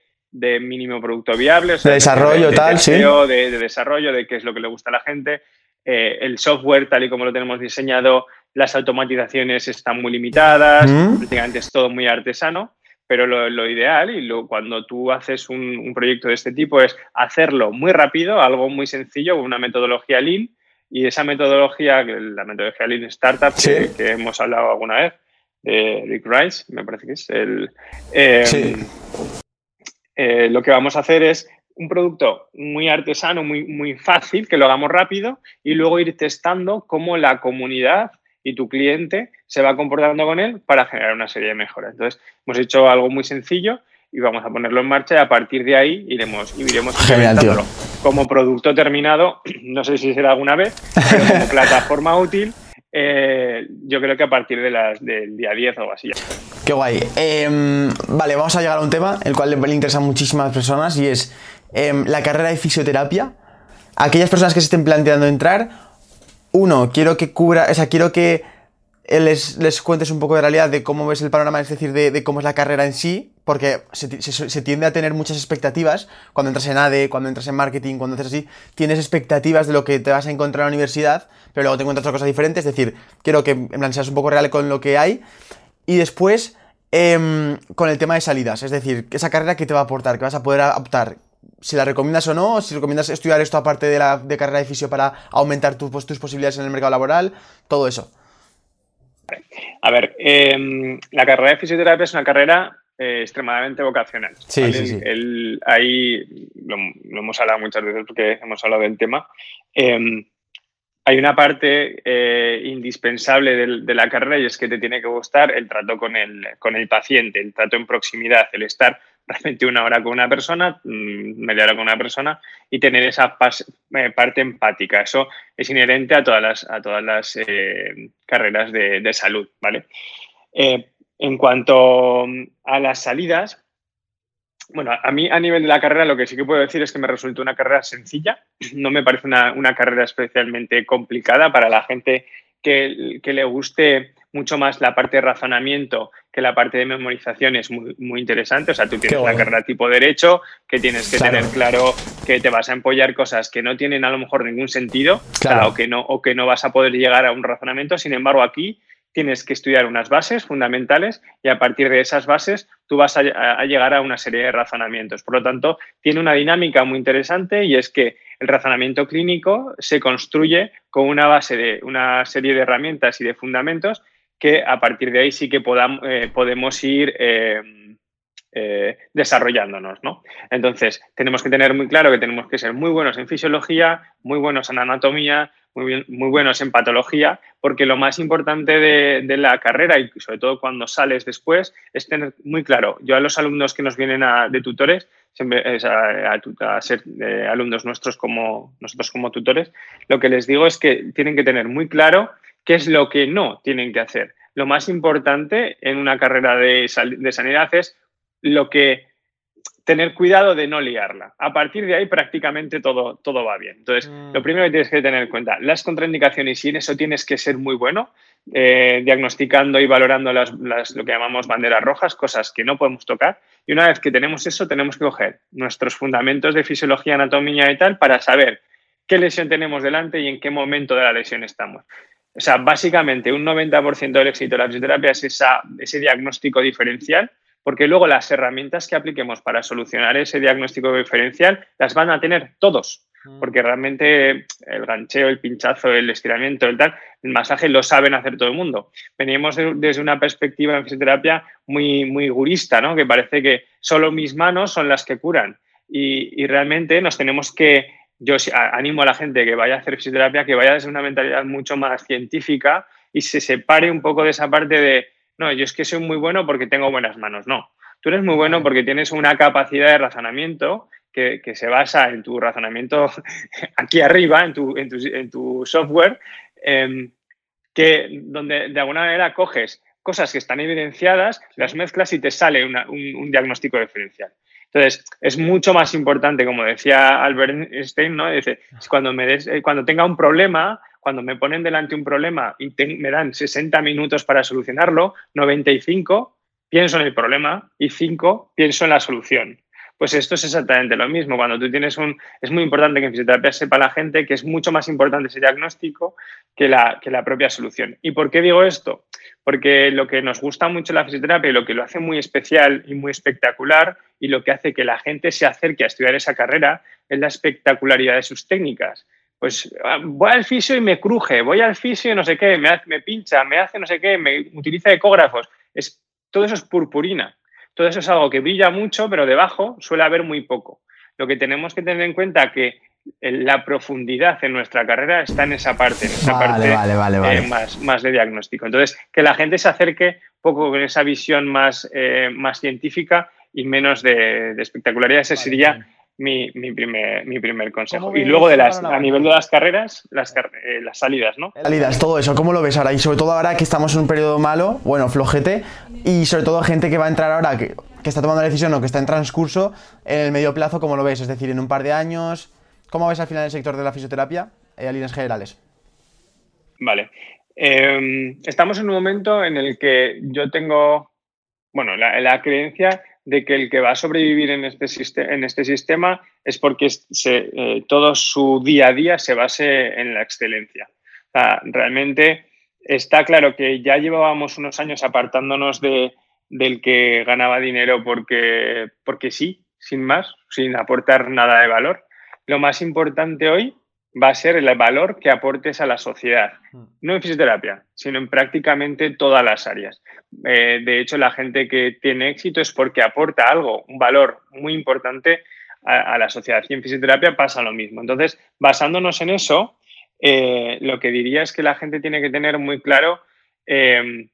mínimo producto viable. de desarrollo, tal, sí. De, desarrollo, de qué es lo que le gusta a la gente. Eh, el software, tal y como lo tenemos diseñado, las automatizaciones están muy limitadas, mm. prácticamente es todo muy artesano. Pero lo, ideal y lo, cuando tú haces un, proyecto de este tipo es hacerlo muy rápido, algo muy sencillo, una metodología Lean. Y esa metodología, la metodología Lean Startup, que, hemos hablado alguna vez, de Rick Rice, me parece que es el. Em, eh, lo que vamos a hacer es un producto muy artesano, muy, muy fácil, que lo hagamos rápido y luego ir testando cómo la comunidad y tu cliente se va comportando con él para generar una serie de mejoras. Entonces, hemos hecho algo muy sencillo y vamos a ponerlo en marcha y a partir de ahí iremos, iremos implementándolo. Como producto terminado, no sé si será alguna vez, pero como plataforma útil, eh, yo creo que a partir de las, del día 10 o así. Qué guay. Em, vale, vamos a llegar a un tema el cual le interesa a muchísimas personas y es em, la carrera de fisioterapia. Aquellas personas que se estén planteando entrar, uno, quiero que cubra, o sea, quiero que les, les cuentes un poco de realidad de cómo ves el panorama, es decir, de, cómo es la carrera en sí, porque se, tiende a tener muchas expectativas cuando entras en ADE, cuando entras en marketing, cuando haces así, tienes expectativas de lo que te vas a encontrar en la universidad, pero luego te encuentras otra cosa diferente, es decir, quiero que en plan seas un poco real con lo que hay, y después em, con el tema de salidas, es decir, esa carrera que te va a aportar, que vas a poder optar, si la recomiendas o no, si recomiendas estudiar esto aparte de la de carrera de fisio para aumentar pues, tus posibilidades en el mercado laboral, todo eso. A ver, em, la carrera de fisioterapia es una carrera eh, extremadamente vocacional. Sí, sí, sí. ahí lo, hemos hablado muchas veces porque hemos hablado del tema. Em, hay una parte eh, indispensable de, la carrera y es que te tiene que gustar el trato con el, con el paciente, el trato en proximidad, el estar realmente una hora con una persona, mm, media hora con una persona y tener esa eh, parte empática. Eso es inherente a todas las, a todas las eh, carreras de, salud, ¿vale? En cuanto a las salidas, bueno, a mí a nivel de la carrera lo que sí que puedo decir es que me resultó una carrera sencilla, no me parece una, una carrera especialmente complicada para la gente que, que le guste mucho más la parte de razonamiento que la parte de memorización es muy, muy interesante. O sea, tú tienes una carrera tipo derecho, que tienes que tener claro que te vas a empollar cosas que no tienen a lo mejor ningún sentido o, que no, o que no vas a poder llegar a un razonamiento. Sin embargo, aquí tienes que estudiar unas bases fundamentales y a partir de esas bases tú vas a, llegar a una serie de razonamientos. Por lo tanto, tiene una dinámica muy interesante y es que el razonamiento clínico se construye con una base de una serie de herramientas y de fundamentos que a partir de ahí sí que eh, podemos ir eh, eh, desarrollándonos. ¿no? Entonces, tenemos que tener muy claro que tenemos que ser muy buenos en fisiología, muy buenos en anatomía, muy, muy buenos en patología, porque lo más importante de, la carrera y sobre todo cuando sales después es tener muy claro. Yo a los alumnos que nos vienen de tutores, a, a, ser alumnos nuestros como nosotros como tutores, lo que les digo es que tienen que tener muy claro ¿Qué es lo que no tienen que hacer? Lo más importante en una carrera de, sanidad es lo que tener cuidado de no liarla. A partir de ahí prácticamente todo, todo va bien. Entonces, mm. lo primero que tienes que tener en cuenta, las contraindicaciones y en eso tienes que ser muy bueno, eh, diagnosticando y valorando las, lo que llamamos banderas rojas, cosas que no podemos tocar. Y una vez que tenemos eso, tenemos que coger nuestros fundamentos de fisiología, anatomía y tal para saber qué lesión tenemos delante y en qué momento de la lesión estamos. O sea, básicamente un 90% del éxito de la fisioterapia es esa, ese diagnóstico diferencial porque luego las herramientas que apliquemos para solucionar ese diagnóstico diferencial las van a tener todos, mm. porque realmente el gancheo, el pinchazo, el estiramiento, el tal, el masaje lo saben hacer todo el mundo. Veníamos desde una perspectiva en fisioterapia muy, muy gurista, ¿no? que parece que solo mis manos son las que curan y, y realmente nos tenemos que, yo animo a la gente que vaya a hacer fisioterapia, que vaya desde una mentalidad mucho más científica y se separe un poco de esa parte de no, yo es que soy muy bueno porque tengo buenas manos. No, tú eres muy bueno porque tienes una capacidad de razonamiento que, se basa en tu razonamiento aquí arriba, en tu, en tu, software, em, que donde de alguna manera coges cosas que están evidenciadas, las mezclas y te sale un, diagnóstico diferencial. Entonces, es mucho más importante, como decía Albert Einstein, ¿no? Dice, cuando, me des, eh, cuando tenga un problema, cuando me ponen delante un problema y me dan 60 minutos para solucionarlo, 95 pienso en el problema y 5 pienso en la solución. Pues esto es exactamente lo mismo. Cuando tú tienes un... Es muy importante que en fisioterapia sepa la gente que es mucho más importante ese diagnóstico que la, que la propia solución. ¿Y por qué digo esto? Porque lo que nos gusta mucho la fisioterapia y lo que lo hace muy especial y muy espectacular y lo que hace que la gente se acerque a estudiar esa carrera es la espectacularidad de sus técnicas pues ah, voy al fisio y me cruje, voy al fisio y no sé qué, me, me pincha, me hace no sé qué, me utiliza ecógrafos. Es, todo eso es purpurina. Todo eso es algo que brilla mucho, pero debajo suele haber muy poco. Lo que tenemos que tener en cuenta es que la profundidad en nuestra carrera está en esa parte, en esa parte eh, más, más, de diagnóstico. Entonces, que la gente se acerque un poco con esa visión más, eh, más científica y menos de, espectacularidad. Ese sería mi, mi, primer, mi primer consejo. Y luego de las, a nivel de las carreras, las, eh, las salidas, ¿no? Salidas, todo eso, ¿cómo lo ves ahora? Y sobre todo ahora que estamos en un periodo malo, bueno, flojete, y sobre todo gente que va a entrar ahora, que, que está tomando la decisión o que está en transcurso, en el medio plazo, ¿cómo lo ves? Es decir, en un par de años, ¿cómo ves al final el sector de la fisioterapia eh, a líneas generales? Vale. Em, estamos en un momento en el que yo tengo, bueno, la, la creencia de que el que va a sobrevivir en este, este sistema es porque eh, todo su día a día se base en la excelencia. realmente está claro que ya llevábamos unos años apartándonos de, del que ganaba dinero porque, porque sí, sin más, sin aportar nada de valor. Lo más importante hoy va a ser el valor que aportes a la sociedad, mm. no en fisioterapia, sino en prácticamente todas las áreas. Eh, de hecho, la gente que tiene éxito es porque aporta algo, un valor muy importante a, la sociedad. Y en fisioterapia pasa lo mismo. Entonces, basándonos en eso, eh, lo que diría es que la gente tiene que tener muy claro em,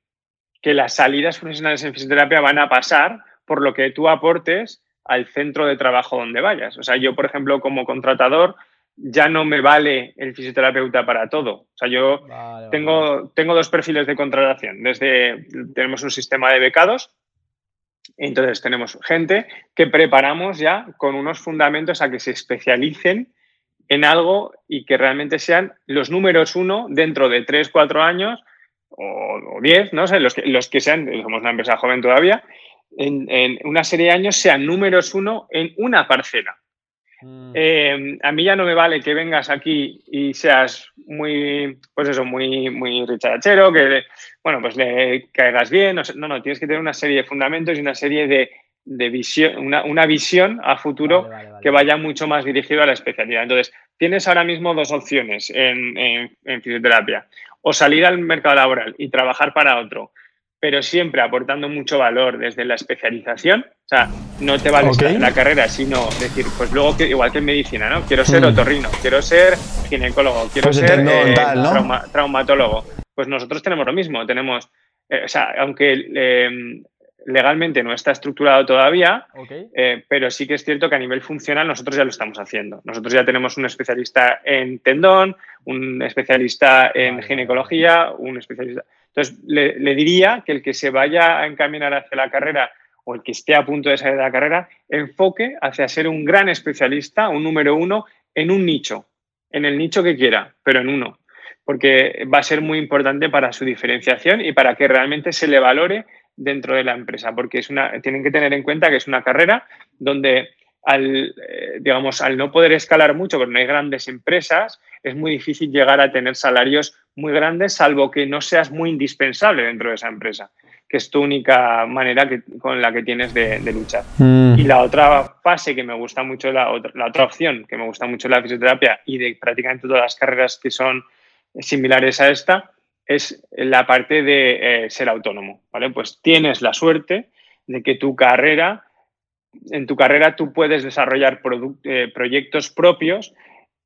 que las salidas profesionales en fisioterapia van a pasar por lo que tú aportes al centro de trabajo donde vayas. O sea, yo, por ejemplo, como contratador, ya no me vale el fisioterapeuta para todo. O sea, yo tengo, tengo dos perfiles de contratación. Desde tenemos un sistema de becados, entonces tenemos gente que preparamos ya con unos fundamentos a que se especialicen en algo y que realmente sean los números uno dentro de tres, cuatro años o, diez, no sé, los que, los que sean, somos una empresa joven todavía, en una serie de años sean números uno en una parcela. Mm. Eh, a mí ya no me vale que vengas aquí y seas muy, pues eso, muy, muy richarachero, que, bueno, pues le caigas bien. No, no, tienes que tener una serie de fundamentos y una serie de, visión, una, visión a futuro que vaya mucho más dirigido a la especialidad. Entonces, tienes ahora mismo dos opciones en, en fisioterapia. O salir al mercado laboral y trabajar para otro, pero siempre aportando mucho valor desde la especialización. O sea, no te vale la carrera, sino decir, pues luego, que, igual que en medicina, ¿no? Quiero ser hmm. otorrino, quiero ser ginecólogo, quiero pues ser eh, traumatólogo. Pues nosotros tenemos lo mismo, tenemos, eh, o sea, aunque em, legalmente no está estructurado todavía, eh, pero sí que es cierto que a nivel funcional nosotros ya lo estamos haciendo. Nosotros ya tenemos un especialista en tendón, un especialista en ginecología, un especialista... Entonces, le, diría que el que se vaya a encaminar hacia la carrera o el que esté a punto de salir de la carrera enfoque hacia ser un gran especialista, un número uno en un nicho, en el nicho que quiera, pero en uno, porque va a ser muy importante para su diferenciación y para que realmente se le valore dentro de la empresa, porque es una, tienen que tener en cuenta que es una carrera donde eh, digamos, al no poder escalar mucho, porque no hay grandes empresas, es muy difícil llegar a tener salarios muy grandes, salvo que no seas muy indispensable dentro de esa empresa, que es tu única manera con la que tienes de, luchar. Mm. Y la otra fase que me gusta mucho, la otra, la otra opción que me gusta mucho de la fisioterapia y de prácticamente todas las carreras que son similares a esta, es la parte de eh, ser autónomo, ¿vale? Pues tienes la suerte de que tu carrera en tu carrera tú puedes desarrollar eh, proyectos propios,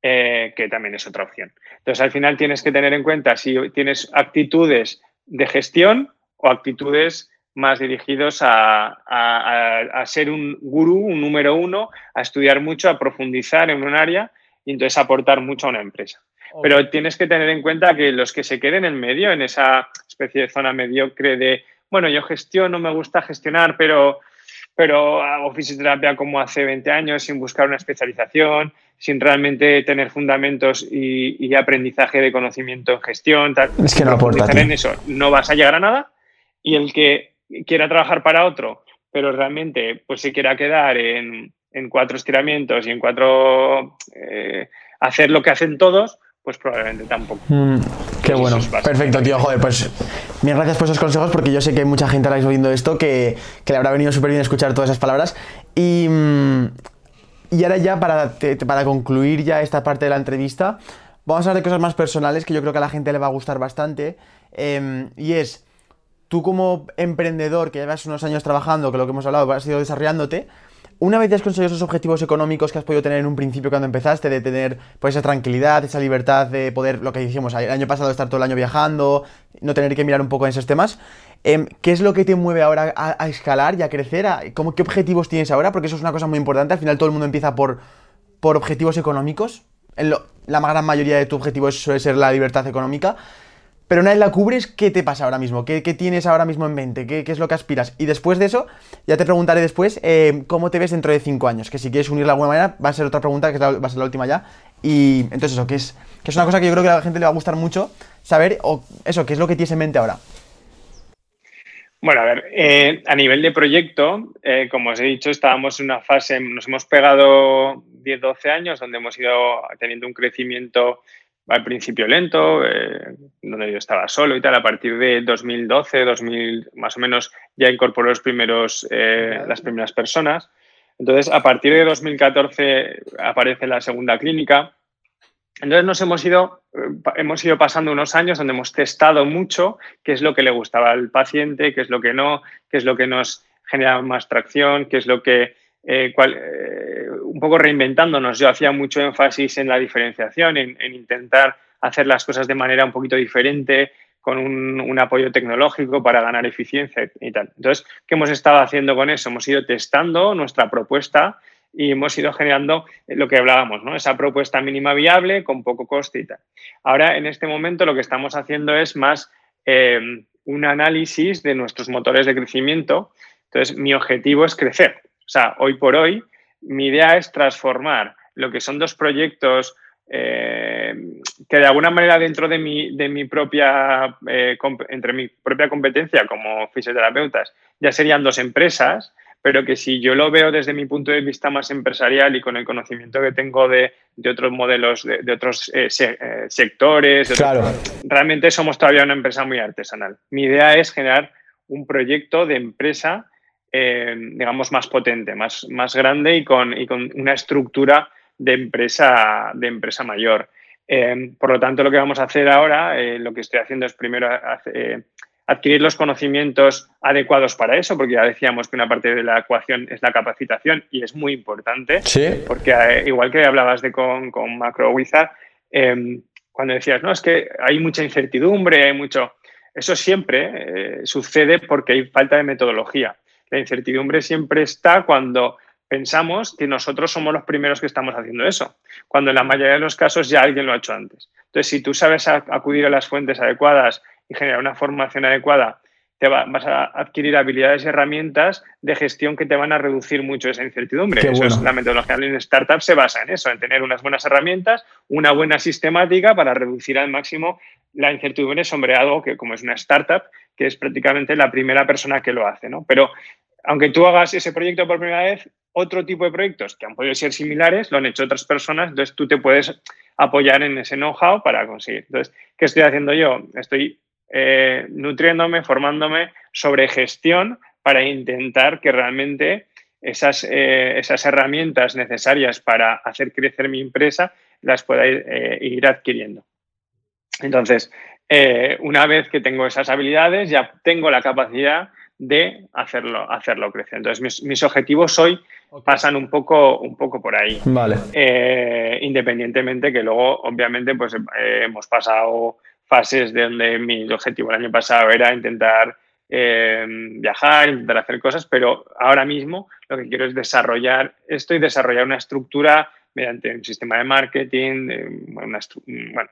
eh, que también es otra opción. Entonces, al final tienes que tener en cuenta si tienes actitudes de gestión o actitudes más dirigidos a, ser un gurú, un número uno, a estudiar mucho, a profundizar en un área y entonces aportar mucho a una empresa. Pero tienes que tener en cuenta que los que se queden en medio, en esa especie de zona mediocre de, bueno, yo gestiono, me gusta gestionar, pero pero hago fisioterapia como hace 20 años sin buscar una especialización, sin realmente tener fundamentos y, aprendizaje de conocimiento en gestión. Es que no aporta. En eso no vas a llegar a nada. Y el que quiera trabajar para otro, pero realmente pues se quiera quedar en, cuatro estiramientos y en cuatro eh, hacer lo que hacen todos, pues probablemente tampoco. Mm, qué bueno. Perfecto, tío. Joder, pues mil gracias por esos consejos porque yo sé que hay mucha gente ahora viendo esto que, le habrá venido súper bien escuchar todas esas palabras. Y, mm, y ahora ya para, para concluir ya esta parte de la entrevista, vamos a hablar de cosas más personales que yo creo que a la gente le va a gustar bastante. Em, y es, tú como emprendedor que llevas unos años trabajando, que lo que hemos hablado, has ido desarrollándote, una vez has conseguido esos objetivos económicos que has podido tener en un principio cuando empezaste, de tener pues, esa tranquilidad, esa libertad de poder, lo que dijimos el año pasado, estar todo el año viajando, no tener que mirar un poco en esos temas, em, ¿qué es lo que te mueve ahora a, escalar y a crecer? ¿cómo, ¿Qué objetivos tienes ahora? Porque eso es una cosa muy importante. Al final todo el mundo empieza por, por objetivos económicos. La gran mayoría de tus objetivos suele ser la libertad económica pero una vez la cubres, ¿qué te pasa ahora mismo? ¿Qué, tienes ahora mismo en mente? ¿Qué, es lo que aspiras? Y después de eso, ya te preguntaré después eh, cómo te ves dentro de cinco años. Que si quieres unirla de alguna manera, va a ser otra pregunta, que va a ser la última ya. Y entonces eso, que es, que es una cosa que yo creo que a la gente le va a gustar mucho saber, o eso, qué es lo que tienes en mente ahora. Bueno, a ver, eh, a nivel de proyecto, eh, como os he dicho, estábamos en una fase, nos hemos pegado 10, 12 años donde hemos ido teniendo un crecimiento al principio lento, eh, donde yo estaba solo y tal. A partir de 2012, 2000, más o menos, ya incorporó los primeros, eh, las primeras personas. Entonces, a partir de 2014 aparece la segunda clínica. Entonces nos hemos ido, hemos ido pasando unos años donde hemos testado mucho qué es lo que le gustaba al paciente, qué es lo que no, qué es lo que nos genera más tracción, qué es lo que eh, eh, un poco reinventándonos. Yo hacía mucho énfasis en la diferenciación, en, intentar hacer las cosas de manera un poquito diferente, con un, apoyo tecnológico para ganar eficiencia y tal. Entonces, ¿qué hemos estado haciendo con eso? Hemos ido testando nuestra propuesta y hemos ido generando lo que hablábamos, ¿no? Esa propuesta mínima viable con poco coste y tal. Ahora, en este momento, lo que estamos haciendo es más eh, un análisis de nuestros motores de crecimiento. Entonces, mi objetivo es crecer. O sea, hoy por hoy, mi idea es transformar lo que son dos proyectos eh, que de alguna manera dentro de mi, de mi propia, eh, entre mi propia competencia como fisioterapeutas, ya serían dos empresas, pero que si yo lo veo desde mi punto de vista más empresarial y con el conocimiento que tengo de, otros modelos, de, otros eh, sectores, realmente somos todavía una empresa muy artesanal. Mi idea es generar un proyecto de empresa eh, digamos, más potente, más, más grande y con, y con, una estructura de empresa, de empresa mayor. Eh, por lo tanto, lo que vamos a hacer ahora, eh, lo que estoy haciendo es primero adquirir los conocimientos adecuados para eso, porque ya decíamos que una parte de la ecuación es la capacitación y es muy importante, porque igual que hablabas de con, con Macro Wizard, cuando decías, no, es que hay mucha incertidumbre, hay mucho... Eso siempre sucede porque hay falta de metodología. La incertidumbre siempre está cuando pensamos que nosotros somos los primeros que estamos haciendo eso, cuando en la mayoría de los casos ya alguien lo ha hecho antes. Entonces, si tú sabes acudir a las fuentes adecuadas y generar una formación adecuada, te vas a adquirir habilidades y herramientas de gestión que te van a reducir mucho esa incertidumbre. eso es la metodología en startup se basa en eso, en tener unas buenas herramientas, una buena sistemática para reducir al máximo la incertidumbre sobre algo que como es una startup, que es prácticamente la primera persona que lo hace, ¿no? Pero aunque tú hagas ese proyecto por primera vez, otro tipo de proyectos que han podido ser similares lo han hecho otras personas, entonces tú te puedes apoyar en ese know-how para conseguir. Entonces, ¿qué estoy haciendo yo? Estoy eh, nutriéndome, formándome sobre gestión para intentar que realmente esas, eh, esas herramientas necesarias para hacer crecer mi empresa las pueda ir, eh, ir adquiriendo. Entonces, una vez que tengo esas habilidades, ya tengo la capacidad de hacerlo, hacerlo crecer. Entonces, mis, objetivos hoy pasan un poco, un poco por ahí. Vale. Eh, independientemente que luego, obviamente, pues eh, hemos pasado fases de donde mi objetivo el año pasado era intentar eh, viajar, intentar hacer cosas, pero ahora mismo lo que quiero es desarrollar esto y desarrollar una estructura mediante un sistema de marketing, una,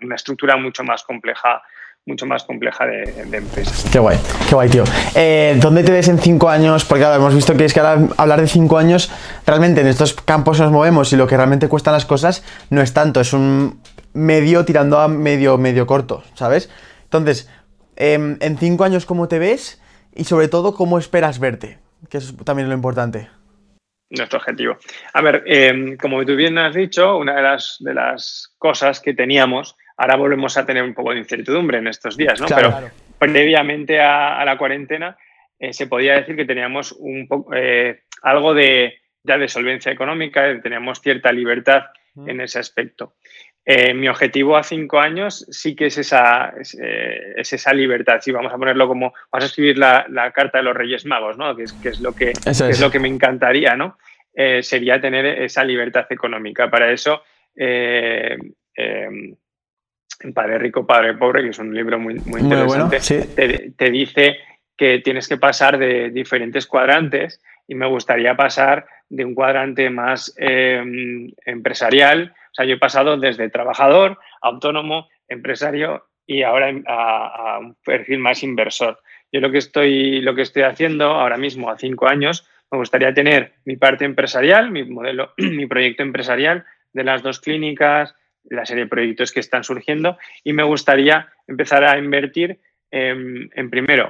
una estructura mucho más compleja mucho más compleja de, empresa. Qué guay, qué guay, tío. Eh, ¿Dónde te ves en cinco años? Porque ahora hemos visto que es que ahora hablar de cinco años, realmente en estos campos nos movemos y lo que realmente cuestan las cosas no es tanto, es un medio tirando a medio, medio corto, ¿sabes? Entonces, em, en cinco años, ¿cómo te ves? Y sobre todo, ¿cómo esperas verte? Que eso es también lo importante. Nuestro objetivo. A ver, em, como tú bien has dicho, una de las, de las cosas que teníamos Ahora volvemos a tener un poco de incertidumbre en estos días, ¿no? Pero previamente a, la cuarentena eh, se podía decir que teníamos un poco, eh, algo de, ya de solvencia económica, eh, teníamos cierta libertad en ese aspecto. mi objetivo a cinco años sí que es esa, es, esa libertad. Si vamos a ponerlo como, vamos a escribir la, carta de los Reyes Magos, ¿no? que, es, que es lo que, es. lo que me encantaría, ¿no? sería tener esa libertad económica. Para eso, Padre Rico, Padre Pobre, que es un libro muy, muy interesante, te, dice que tienes que pasar de diferentes cuadrantes y me gustaría pasar de un cuadrante más em, empresarial. O sea, yo he pasado desde trabajador, autónomo, empresario y ahora a, un perfil más inversor. Yo lo que, estoy, lo que estoy haciendo ahora mismo, a cinco años, me gustaría tener mi parte empresarial, mi modelo, mi proyecto empresarial de las dos clínicas, la serie de proyectos que están surgiendo y me gustaría empezar a invertir en, primero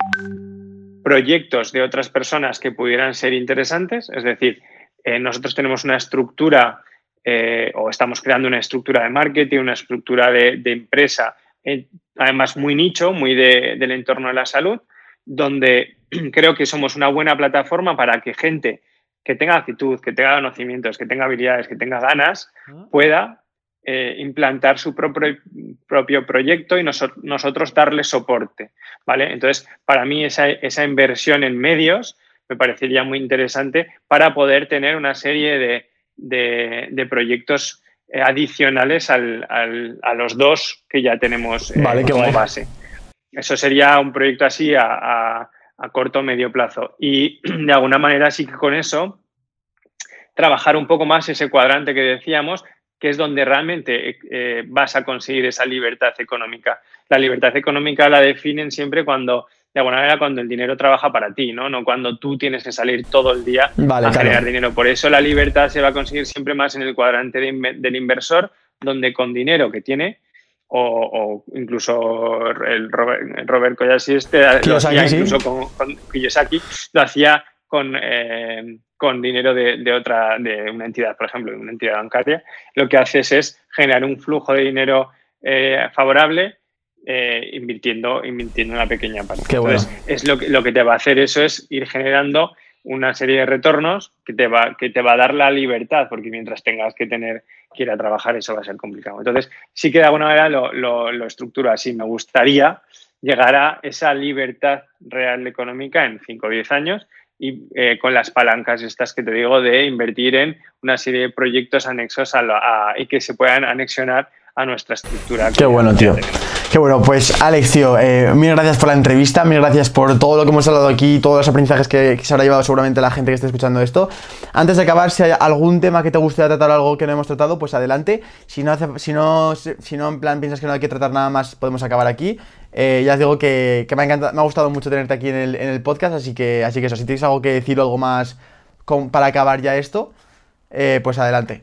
proyectos de otras personas que pudieran ser interesantes, es decir, eh, nosotros tenemos una estructura eh, o estamos creando una estructura de marketing, una estructura de, empresa, eh, además muy nicho, muy del entorno de la salud, donde creo que somos una buena plataforma para que gente que tenga actitud, que tenga conocimientos, que tenga habilidades, que tenga ganas, ah. pueda eh, implantar su propio, propio proyecto y nosotros darle soporte. ¿vale? Entonces, para mí esa, esa, inversión en medios me parecería muy interesante para poder tener una serie de, de, proyectos eh, adicionales al, al, a los dos que ya tenemos eh, como base. Eso sería un proyecto así a, a, a corto o medio plazo. Y de alguna manera sí que con eso trabajar un poco más ese cuadrante que decíamos que es donde realmente eh, vas a conseguir esa libertad económica. La libertad económica la definen siempre cuando, de alguna manera, cuando el dinero trabaja para ti, ¿no? No cuando tú tienes que salir todo el día a generar dinero. Por eso la libertad se va a conseguir siempre más en el cuadrante del inversor, donde con dinero que tiene, o, incluso el Robert, Robert este, lo hacía incluso con, con Kiyosaki, lo hacía con, eh, con dinero de, otra, de una entidad, por ejemplo, de una entidad bancaria, lo que haces es generar un flujo de dinero eh, favorable eh, invirtiendo, invirtiendo una pequeña parte. Entonces, es lo que, lo que te va a hacer eso es ir generando una serie de retornos que te va, que te va a dar la libertad, porque mientras tengas que tener que ir a trabajar, eso va a ser complicado. Entonces, sí que de alguna manera lo, lo, lo estructuro así. Me gustaría llegar a esa libertad real económica en 5 o 10 años y eh, con las palancas estas que te digo de invertir en una serie de proyectos anexos a, y que se puedan anexionar a nuestra estructura. Qué bueno, tío. Qué bueno, pues Alex, tío, eh, mil gracias por la entrevista, mil gracias por todo lo que hemos hablado aquí, todos los aprendizajes que, se habrá llevado seguramente la gente que esté escuchando esto. Antes de acabar, si hay algún tema que te gustaría tratar o algo que no hemos tratado, pues adelante. Si no, si no, si no en plan piensas que no hay que tratar nada más, podemos acabar aquí. Eh, ya os digo que, me, ha gustado mucho tenerte aquí en el, podcast, así que, así que eso, si tienes algo que decir o algo más para acabar ya esto, eh, pues adelante.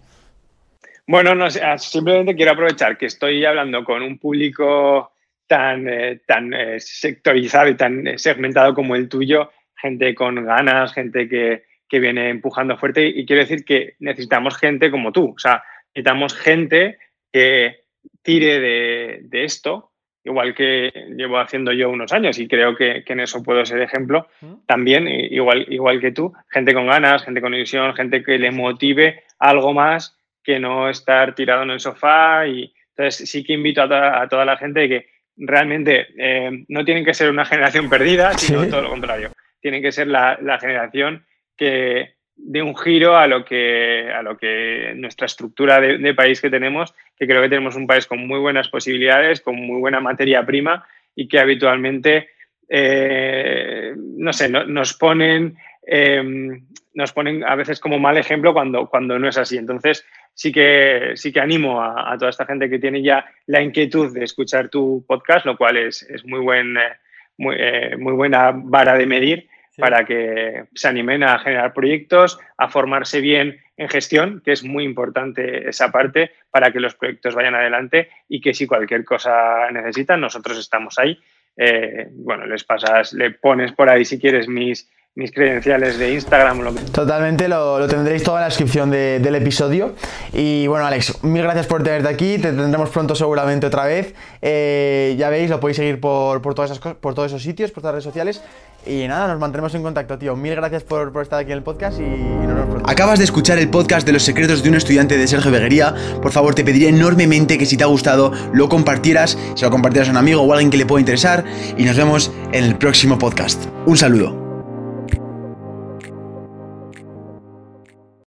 Bueno, no, ah, simplemente quiero aprovechar que estoy hablando con un público tan, eh, tan sectorizado y tan segmentado como el tuyo, gente con ganas, gente que, viene empujando fuerte y quiero decir que necesitamos gente como tú, o sea, necesitamos gente que tire de, de esto igual que llevo haciendo yo unos años y creo que, en eso puedo ser ejemplo, también, igual, igual que tú, gente con ganas, gente con ilusión, gente que le motive algo más que no estar tirado en el sofá. Y entonces sí que invito a, toda, la gente que realmente eh, no tienen que ser una generación perdida, sino todo lo contrario. Tienen que ser la, la generación que, de un giro a lo que, a lo que nuestra estructura de, país que tenemos, que creo que tenemos un país con muy buenas posibilidades, con muy buena materia prima y que habitualmente, eh, no sé, nos, ponen, em, nos ponen a veces como mal ejemplo cuando, cuando no es así. Entonces, sí que, sí que animo a, toda esta gente que tiene ya la inquietud de escuchar tu podcast, lo cual es, muy, buen, eh, muy, eh, muy buena vara de medir para que se animen a generar proyectos, a formarse bien en gestión, que es muy importante esa parte para que los proyectos vayan adelante y que si cualquier cosa necesitan, nosotros estamos ahí. Eh, bueno, les pasas, le pones por ahí si quieres mis, mis credenciales de Instagram. Lo Totalmente, lo, tendréis todo en la descripción del episodio. Y bueno, Alex, mil gracias por tenerte aquí. Te tendremos pronto seguramente otra vez. Eh, ya veis, lo podéis seguir por, por, todas esas, por todos esos sitios, por todas las redes sociales. Y nada, nos mantendremos en contacto, tío. Mil gracias por, estar aquí en el podcast y, nos vemos pronto. Acabas de escuchar el podcast de los secretos de un estudiante de Sergio Beguería. Por favor, te pediría enormemente que si te ha gustado lo compartieras, se lo compartieras a un amigo o a alguien que le pueda interesar. Y nos vemos en el próximo podcast. Un saludo.